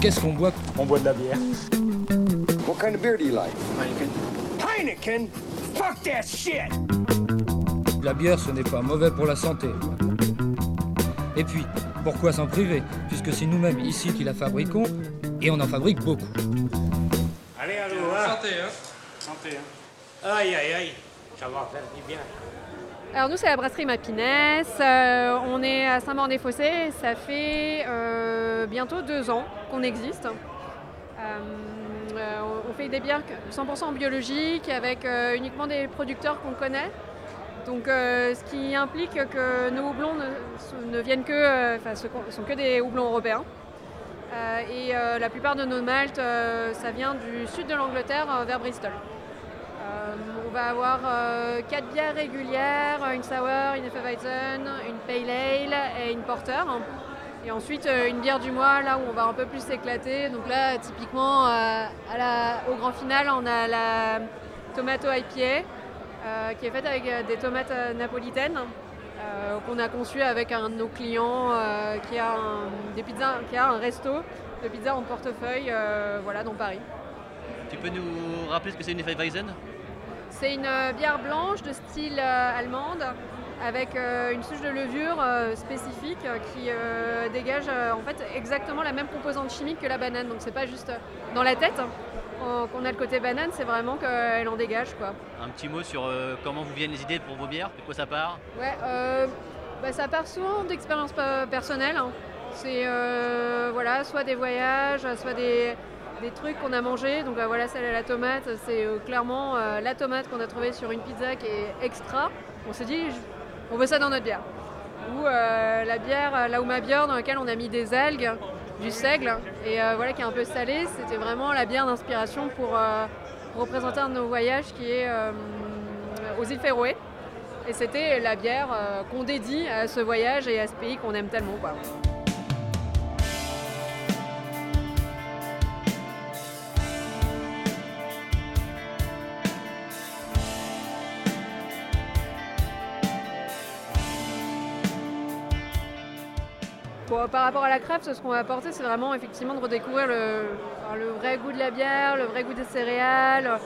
Qu'est-ce qu'on boit? On boit de la bière. What kind of beer do you like? Heineken? Fuck that shit! La bière, ce n'est pas mauvais pour la santé. Et puis, pourquoi s'en priver? Puisque c'est nous-mêmes ici qui la fabriquons, et on en fabrique beaucoup. Allez, allô, Santé, hein Santé, hein Aïe, aïe, aïe, ça va faire du bien. Alors nous c'est la brasserie Mapinès, Euh, on est à Saint-Maur-des-Fossés, ça fait euh, bientôt deux ans qu'on existe. Euh, euh, on fait des bières 100% biologiques avec uniquement des producteurs qu'on connaît. Donc ce qui implique que nos houblons ne, ne viennent que, enfin ce sont que des houblons européens. Et la plupart de nos maltes, ça vient du sud de l'Angleterre vers Bristol. Euh, on va avoir euh, quatre bières régulières, une sour, une Hefeweizen, une pale ale et une porter. Et ensuite euh, une bière du mois, là où on va un peu plus s'éclater. Donc là, typiquement, euh, au grand final, on a la tomato IPA euh, qui est faite avec euh, des tomates euh, napolitaines. euh, qu'on a conçu avec un de nos clients euh, qui, a un, des pizzas, qui a un resto de pizza en portefeuille euh, voilà, dans Paris. Tu peux nous rappeler ce que c'est une Hefeweizen C'est une euh, bière blanche de style euh, allemande avec euh, une souche de levure spécifique qui dégage en fait exactement la même composante chimique que la banane. Donc c'est pas juste dans la tête hein, qu'on- a le côté banane, c'est vraiment qu'elle en dégage quoi. Un petit mot sur comment vous viennent les idées pour vos bières, de quoi ça part? Ouais, euh, bah, ça part souvent d'expériences pe- personnelles. hein. C'est euh, voilà, soit des voyages, soit des, des trucs qu'on a mangés. Donc bah, voilà, celle à la tomate, c'est euh, clairement euh, la tomate qu'on a trouvée sur une pizza qui est extra. On s'est dit, on veut ça dans notre bière. Ou euh, la bière, la Uma Bière, dans laquelle on a mis des algues, du seigle, et voilà, qui est un peu salée. C'était vraiment la bière d'inspiration pour, représenter un de nos voyages qui est aux îles Féroé. Et c'était la bière qu'on dédie à ce voyage et à ce pays qu'on aime tellement. Par rapport à la craft, ce qu'on va apporter, c'est vraiment effectivement de redécouvrir le, vrai goût de la bière, le vrai goût des céréales,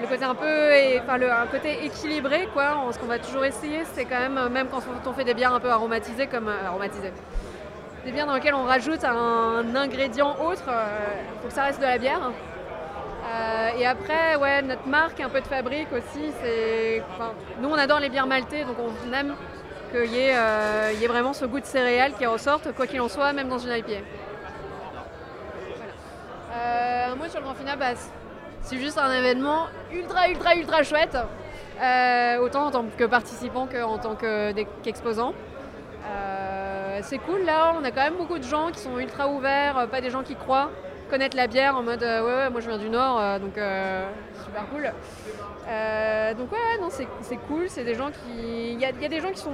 le côté un peu, un côté équilibré, quoi. Ce qu'on va toujours essayer, c'est quand même, même quand on fait des bières un peu aromatisées, comme euh, aromatisées, des bières dans lesquelles on rajoute un ingrédient autre, il faut que ça reste de la bière. Euh, et après, ouais, notre marque, un peu de fabrique aussi, c'est, nous on adore les bières maltées, donc on aime qu'il y, ait, euh, y ait vraiment ce goût de céréales qui ressorte, quoi qu'il en soit, même dans une IPA. Voilà. Euh, un mot sur le grand final, bah, c'est juste un événement ultra, ultra, ultra chouette, euh, autant en tant que participant qu'en tant qu'exposant. Euh, c'est cool là, on a quand même beaucoup de gens qui sont ultra ouverts, euh, pas des gens qui croient connaître la bière en mode euh, ouais, ouais, moi je viens du nord euh, donc euh, super cool. Euh, donc ouais, non c'est cool, c'est des gens qui. Il y a, y a des gens qui sont.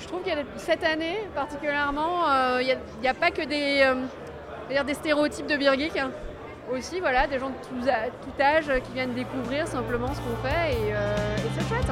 Je trouve qu'il y a cette année particulièrement, euh, il n'y a, pas que des, euh, des stéréotypes de geek. hein. Aussi voilà, des gens de tous, a- tout âge qui viennent découvrir simplement ce qu'on fait et, euh, et c'est chouette.